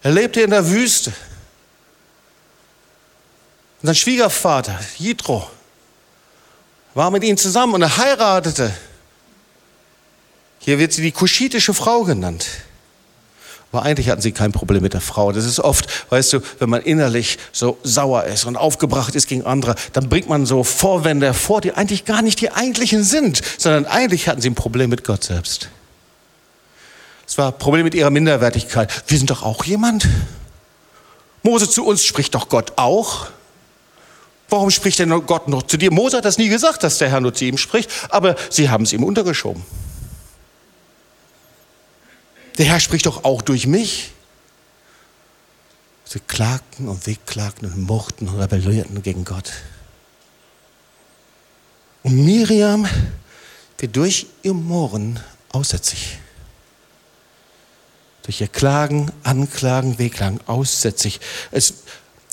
Er lebte in der Wüste. Und sein Schwiegervater, Jitro, war mit ihm zusammen und er heiratete. Hier wird sie die kuschitische Frau genannt. Aber eigentlich hatten sie kein Problem mit der Frau. Das ist oft, weißt du, wenn man innerlich so sauer ist und aufgebracht ist gegen andere, dann bringt man so Vorwände hervor, die eigentlich gar nicht die eigentlichen sind, sondern eigentlich hatten sie ein Problem mit Gott selbst. Es war ein Problem mit ihrer Minderwertigkeit. Wir sind doch auch jemand. Mose zu uns spricht doch Gott auch. Warum spricht denn Gott noch zu dir? Mose hat das nie gesagt, dass der Herr nur zu ihm spricht, aber sie haben es ihm untergeschoben. Der Herr spricht doch auch durch mich. Sie klagten und wehklagten und murrten und rebellierten gegen Gott. Und Miriam wird durch ihr Murren aussätzig. Durch ihr Klagen, Anklagen, Wehklagen aussätzig. Es,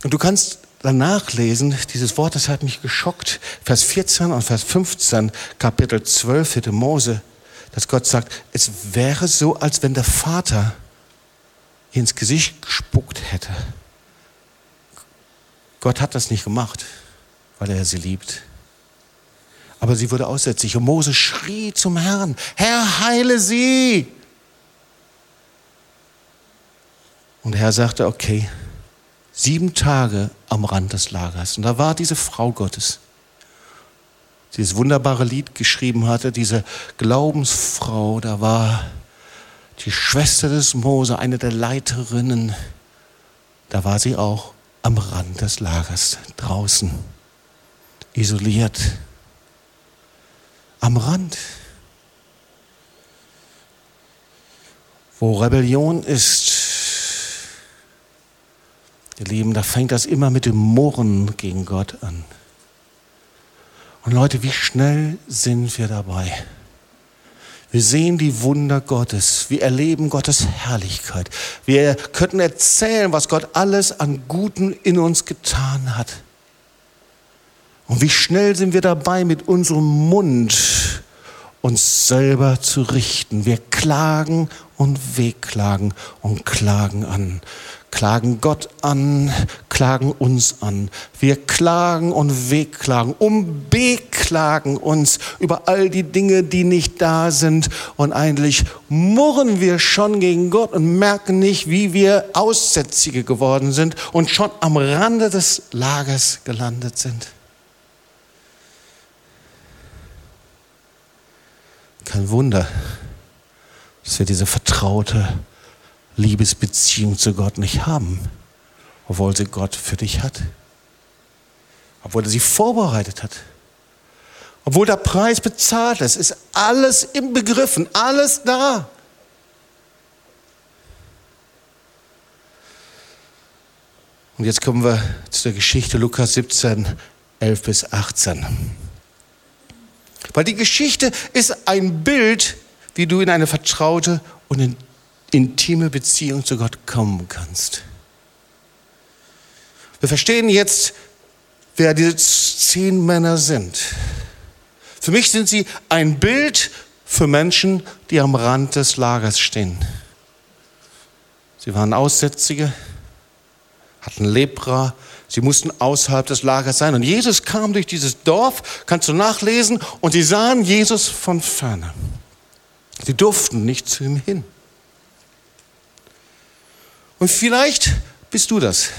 und du kannst danach lesen, dieses Wort, das hat mich geschockt, Vers 14 und Vers 15, Kapitel 12, 4. Mose dass Gott sagt, es wäre so, als wenn der Vater ins Gesicht gespuckt hätte. Gott hat das nicht gemacht, weil er sie liebt. Aber sie wurde aussätzlich und Mose schrie zum Herrn, Herr, heile sie. Und der Herr sagte, okay, sieben Tage am Rand des Lagers. Und da war diese Frau Gottes dieses wunderbare Lied geschrieben hatte, diese Glaubensfrau, da war die Schwester des Mose, eine der Leiterinnen, da war sie auch am Rand des Lagers, draußen, isoliert, am Rand. Wo Rebellion ist, ihr Lieben, da fängt das immer mit dem Murren gegen Gott an. Und Leute, wie schnell sind wir dabei? Wir sehen die Wunder Gottes. Wir erleben Gottes Herrlichkeit. Wir könnten erzählen, was Gott alles an Guten in uns getan hat. Und wie schnell sind wir dabei, mit unserem Mund uns selber zu richten. Wir klagen und wehklagen und klagen an klagen Gott an, klagen uns an. Wir klagen und wehklagen, umbeklagen uns über all die Dinge, die nicht da sind. Und eigentlich murren wir schon gegen Gott und merken nicht, wie wir Aussätzige geworden sind und schon am Rande des Lagers gelandet sind. Kein Wunder, dass wir diese vertraute Liebesbeziehung zu Gott nicht haben, obwohl sie Gott für dich hat, obwohl er sie vorbereitet hat, obwohl der Preis bezahlt ist, ist alles im Begriffen, alles da. Und jetzt kommen wir zu der Geschichte Lukas 17, 11 bis 18. Weil die Geschichte ist ein Bild, wie du in eine vertraute und in intime Beziehung zu Gott kommen kannst. Wir verstehen jetzt, wer diese zehn Männer sind. Für mich sind sie ein Bild für Menschen, die am Rand des Lagers stehen. Sie waren Aussätzige, hatten Lepra, sie mussten außerhalb des Lagers sein. Und Jesus kam durch dieses Dorf, kannst du nachlesen, und sie sahen Jesus von ferne. Sie durften nicht zu ihm hin. Und vielleicht bist du das.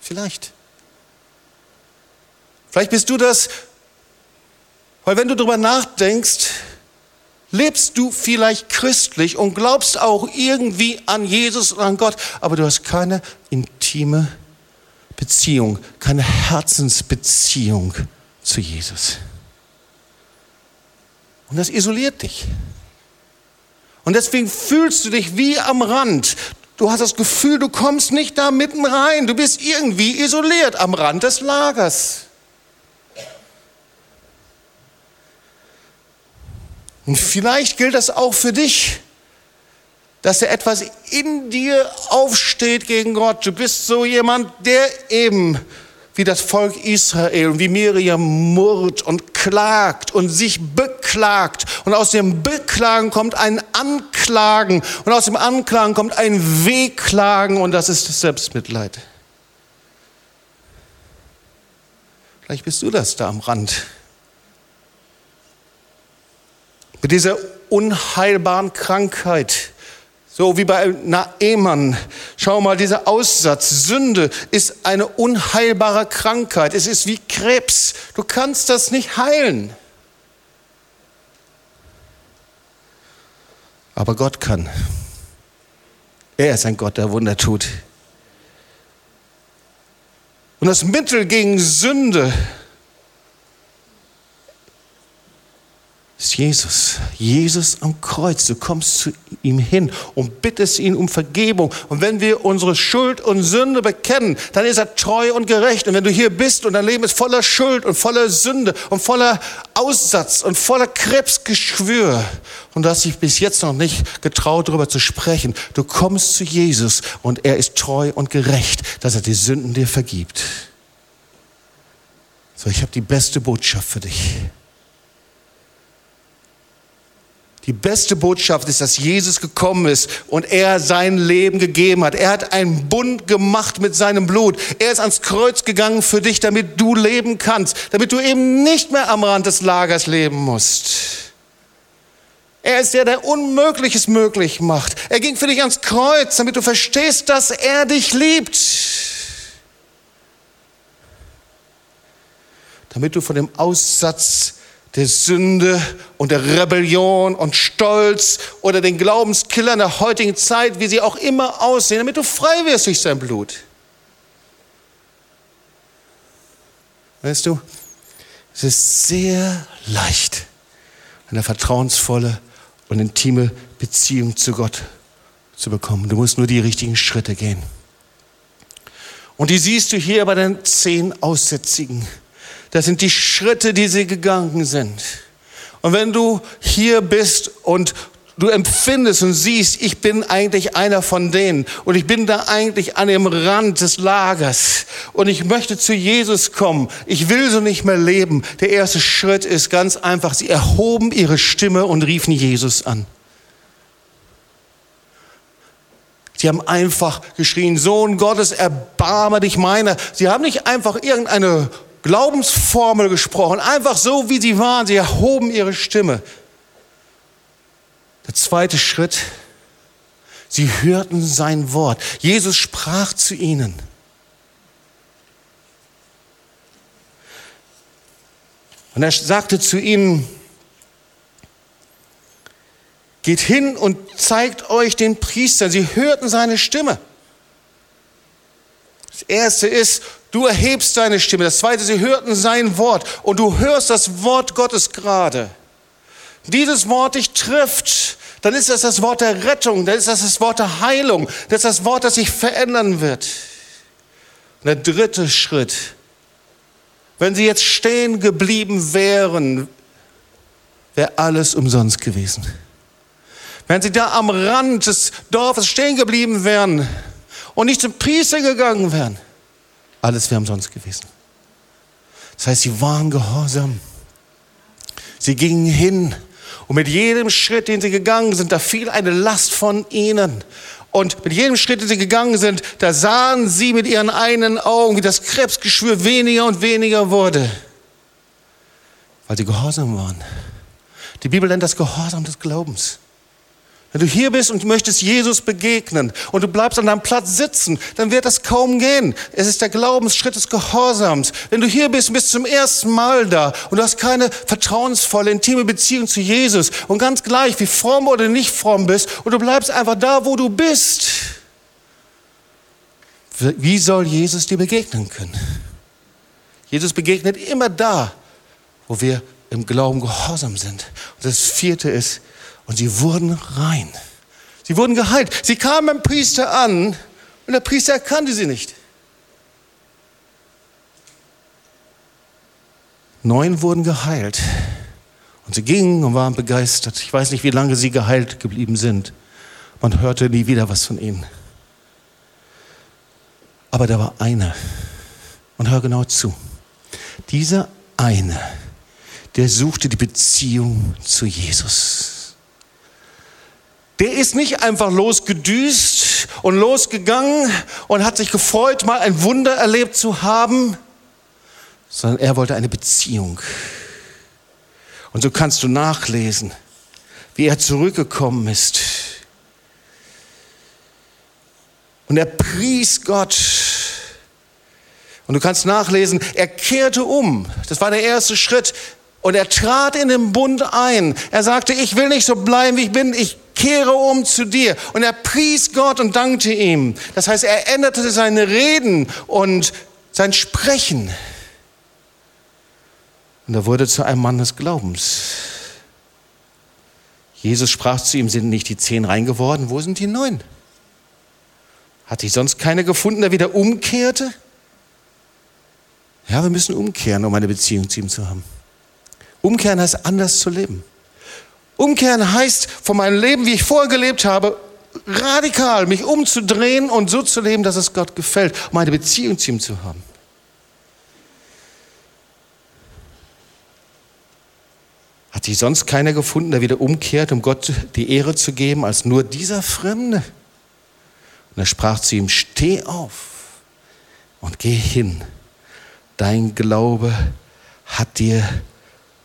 Vielleicht. Vielleicht bist du das, weil wenn du darüber nachdenkst, lebst du vielleicht christlich und glaubst auch irgendwie an Jesus und an Gott, aber du hast keine intime Beziehung, keine Herzensbeziehung zu Jesus. Und das isoliert dich. Und deswegen fühlst du dich wie am Rand. Du hast das Gefühl, du kommst nicht da mitten rein. Du bist irgendwie isoliert am Rand des Lagers. Und vielleicht gilt das auch für dich, dass da etwas in dir aufsteht gegen Gott. Du bist so jemand, der eben wie das Volk Israel und wie Miriam murrt und klagt und sich beklagt. Und aus dem Beklagen kommt ein Anklagen und aus dem Anklagen kommt ein Wehklagen und das ist Selbstmitleid. Vielleicht bist du das da am Rand. Mit dieser unheilbaren Krankheit so wie bei Naemann. Schau mal, dieser Aussatz, Sünde ist eine unheilbare Krankheit. Es ist wie Krebs. Du kannst das nicht heilen. Aber Gott kann. Er ist ein Gott, der Wunder tut. Und das Mittel gegen Sünde ist Jesus. Jesus am Kreuz. Du kommst zu ihm hin und bittest ihn um Vergebung. Und wenn wir unsere Schuld und Sünde bekennen, dann ist er treu und gerecht. Und wenn du hier bist und dein Leben ist voller Schuld und voller Sünde und voller Aussatz und voller Krebsgeschwür und du hast dich bis jetzt noch nicht getraut, darüber zu sprechen, du kommst zu Jesus und er ist treu und gerecht, dass er die Sünden dir vergibt. So, ich habe die beste Botschaft für dich. Die beste Botschaft ist, dass Jesus gekommen ist und er sein Leben gegeben hat. Er hat einen Bund gemacht mit seinem Blut. Er ist ans Kreuz gegangen für dich, damit du leben kannst, damit du eben nicht mehr am Rand des Lagers leben musst. Er ist der, der Unmögliches möglich macht. Er ging für dich ans Kreuz, damit du verstehst, dass er dich liebt. Damit du von dem Aussatz der Sünde und der Rebellion und Stolz oder den Glaubenskillern der heutigen Zeit, wie sie auch immer aussehen, damit du frei wirst durch sein Blut. Weißt du, es ist sehr leicht, eine vertrauensvolle und intime Beziehung zu Gott zu bekommen. Du musst nur die richtigen Schritte gehen. Und die siehst du hier bei den zehn Aussätzigen. Das sind die Schritte, die sie gegangen sind. Und wenn du hier bist und du empfindest und siehst, ich bin eigentlich einer von denen und ich bin da eigentlich an dem Rand des Lagers und ich möchte zu Jesus kommen. Ich will so nicht mehr leben. Der erste Schritt ist ganz einfach. Sie erhoben ihre Stimme und riefen Jesus an. Sie haben einfach geschrien, Sohn Gottes, erbarme dich meiner. Sie haben nicht einfach irgendeine Glaubensformel gesprochen, einfach so, wie sie waren. Sie erhoben ihre Stimme. Der zweite Schritt, sie hörten sein Wort. Jesus sprach zu ihnen. Und er sagte zu ihnen, geht hin und zeigt euch den Priester. Sie hörten seine Stimme. Das erste ist, Du erhebst deine Stimme. Das zweite, sie hörten sein Wort und du hörst das Wort Gottes gerade. Dieses Wort dich trifft, dann ist das das Wort der Rettung, dann ist das das Wort der Heilung, das ist das Wort, das sich verändern wird. Und der dritte Schritt, wenn sie jetzt stehen geblieben wären, wäre alles umsonst gewesen. Wenn sie da am Rand des Dorfes stehen geblieben wären und nicht zum Priester gegangen wären, alles wäre umsonst gewesen. Das heißt, sie waren gehorsam. Sie gingen hin und mit jedem Schritt, den sie gegangen sind, da fiel eine Last von ihnen. Und mit jedem Schritt, den sie gegangen sind, da sahen sie mit ihren eigenen Augen, wie das Krebsgeschwür weniger und weniger wurde, weil sie gehorsam waren. Die Bibel nennt das Gehorsam des Glaubens. Wenn du hier bist und möchtest Jesus begegnen und du bleibst an deinem Platz sitzen, dann wird das kaum gehen. Es ist der Glaubensschritt des Gehorsams. Wenn du hier bist und bist zum ersten Mal da und du hast keine vertrauensvolle, intime Beziehung zu Jesus und ganz gleich, wie fromm oder nicht fromm bist und du bleibst einfach da, wo du bist, wie soll Jesus dir begegnen können? Jesus begegnet immer da, wo wir im Glauben gehorsam sind. Und das vierte ist, und sie wurden rein. Sie wurden geheilt. Sie kamen beim Priester an und der Priester erkannte sie nicht. Neun wurden geheilt. Und sie gingen und waren begeistert. Ich weiß nicht, wie lange sie geheilt geblieben sind. Man hörte nie wieder was von ihnen. Aber da war einer. Und hör genau zu. Dieser eine, der suchte die Beziehung zu Jesus der ist nicht einfach losgedüst und losgegangen und hat sich gefreut, mal ein Wunder erlebt zu haben, sondern er wollte eine Beziehung. Und so kannst du nachlesen, wie er zurückgekommen ist. Und er pries Gott. Und du kannst nachlesen, er kehrte um. Das war der erste Schritt. Und er trat in den Bund ein. Er sagte, ich will nicht so bleiben, wie ich bin. Ich kehre um zu dir. Und er pries Gott und dankte ihm. Das heißt, er änderte seine Reden und sein Sprechen. Und er wurde zu einem Mann des Glaubens. Jesus sprach zu ihm, sind nicht die zehn rein geworden? Wo sind die neun? Hatte ich sonst keine gefunden, der wieder umkehrte? Ja, wir müssen umkehren, um eine Beziehung zu ihm zu haben. Umkehren heißt anders zu leben. Umkehren heißt von meinem Leben, wie ich vorher gelebt habe, radikal mich umzudrehen und so zu leben, dass es Gott gefällt, um eine Beziehung zu ihm zu haben. Hat sich sonst keiner gefunden, der wieder umkehrt, um Gott die Ehre zu geben, als nur dieser Fremde? Und er sprach zu ihm, steh auf und geh hin. Dein Glaube hat dir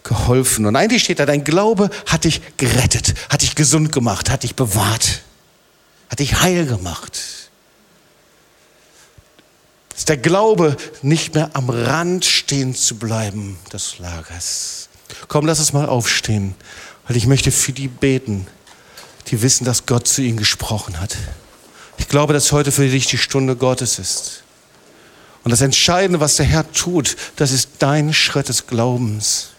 geholfen. Und eigentlich steht da, dein Glaube hat dich gerettet, hat dich gesund gemacht, hat dich bewahrt, hat dich heil gemacht. Ist der Glaube, nicht mehr am Rand stehen zu bleiben des Lagers. Komm, lass uns mal aufstehen, weil ich möchte für die beten, die wissen, dass Gott zu ihnen gesprochen hat. Ich glaube, dass heute für dich die Stunde Gottes ist. Und das Entscheidende, was der Herr tut, das ist dein Schritt des Glaubens.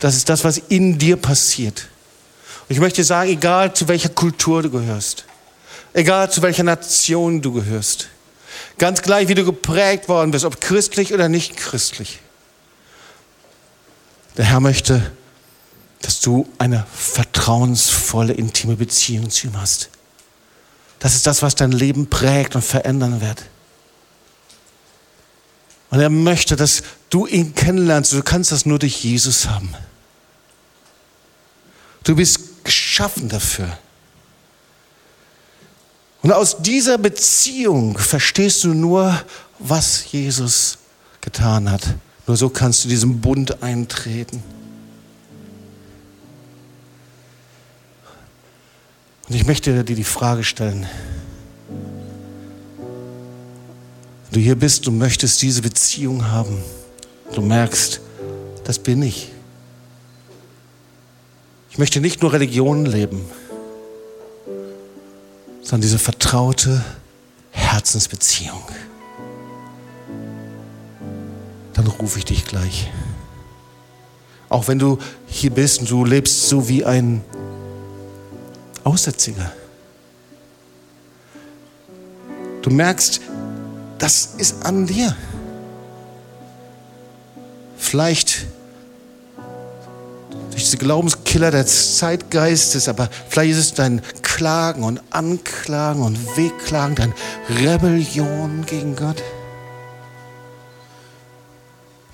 Das ist das, was in dir passiert. Und ich möchte sagen, egal zu welcher Kultur du gehörst, egal zu welcher Nation du gehörst, ganz gleich wie du geprägt worden bist, ob christlich oder nicht christlich, der Herr möchte, dass du eine vertrauensvolle, intime Beziehung zu ihm hast. Das ist das, was dein Leben prägt und verändern wird. Und er möchte, dass du ihn kennenlernst. Du kannst das nur durch Jesus haben. Du bist geschaffen dafür. Und aus dieser Beziehung verstehst du nur, was Jesus getan hat. Nur so kannst du diesem Bund eintreten. Und ich möchte dir die Frage stellen, wenn du hier bist und möchtest diese Beziehung haben, du merkst, das bin ich. Ich möchte nicht nur Religion leben, sondern diese vertraute Herzensbeziehung. Dann rufe ich dich gleich. Auch wenn du hier bist und du lebst so wie ein Aussätziger. Du merkst, das ist an dir. Vielleicht durch diese Glaubenskiller des Zeitgeistes, aber vielleicht ist es dein Klagen und Anklagen und Wehklagen, dein Rebellion gegen Gott.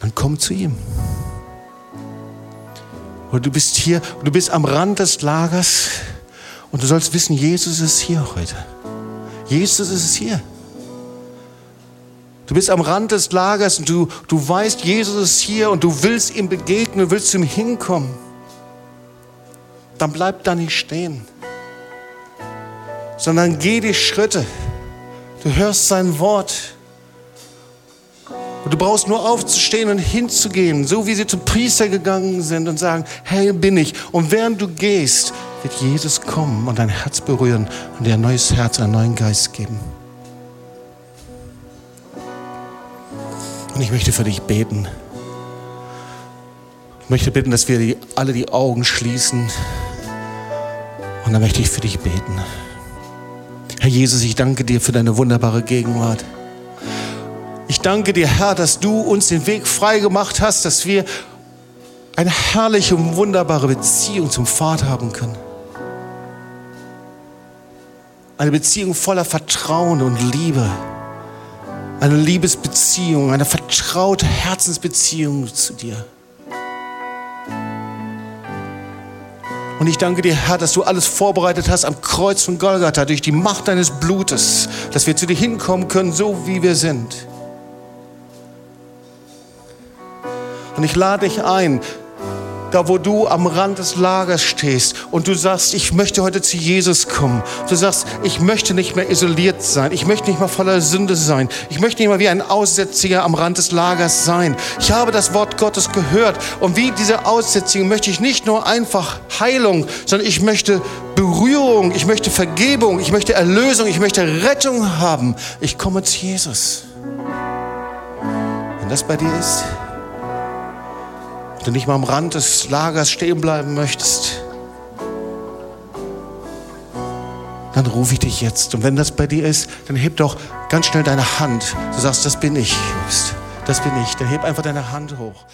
Dann komm zu ihm. Oder du bist hier du bist am Rand des Lagers und du sollst wissen, Jesus ist hier heute. Jesus ist hier. Du bist am Rand des Lagers und du, du weißt, Jesus ist hier und du willst ihm begegnen, du willst zu ihm hinkommen. Dann bleib da nicht stehen, sondern geh die Schritte. Du hörst sein Wort. Und du brauchst nur aufzustehen und hinzugehen, so wie sie zum Priester gegangen sind und sagen, hey, bin ich. Und während du gehst, wird Jesus kommen und dein Herz berühren und dir ein neues Herz, einen neuen Geist geben. Und ich möchte für dich beten. Ich möchte bitten, dass wir die, alle die Augen schließen. Und dann möchte ich für dich beten. Herr Jesus, ich danke dir für deine wunderbare Gegenwart. Ich danke dir, Herr, dass du uns den Weg frei gemacht hast, dass wir eine herrliche und wunderbare Beziehung zum Vater haben können. Eine Beziehung voller Vertrauen und Liebe. Eine Liebesbeziehung, eine vertraute Herzensbeziehung zu dir. Und ich danke dir, Herr, dass du alles vorbereitet hast am Kreuz von Golgatha durch die Macht deines Blutes, dass wir zu dir hinkommen können, so wie wir sind. Und ich lade dich ein, da wo du am Rand des Lagers stehst und du sagst, ich möchte heute zu Jesus kommen. Du sagst, ich möchte nicht mehr isoliert sein. Ich möchte nicht mehr voller Sünde sein. Ich möchte nicht mehr wie ein Aussätziger am Rand des Lagers sein. Ich habe das Wort Gottes gehört und wie diese Aussätzigen möchte ich nicht nur einfach Heilung, sondern ich möchte Berührung, ich möchte Vergebung, ich möchte Erlösung, ich möchte Rettung haben. Ich komme zu Jesus. Wenn das bei dir ist, du nicht mal am Rand des Lagers stehen bleiben möchtest, dann rufe ich dich jetzt. Und wenn das bei dir ist, dann heb doch ganz schnell deine Hand. Du sagst, das bin ich, Das bin ich. Dann heb einfach deine Hand hoch.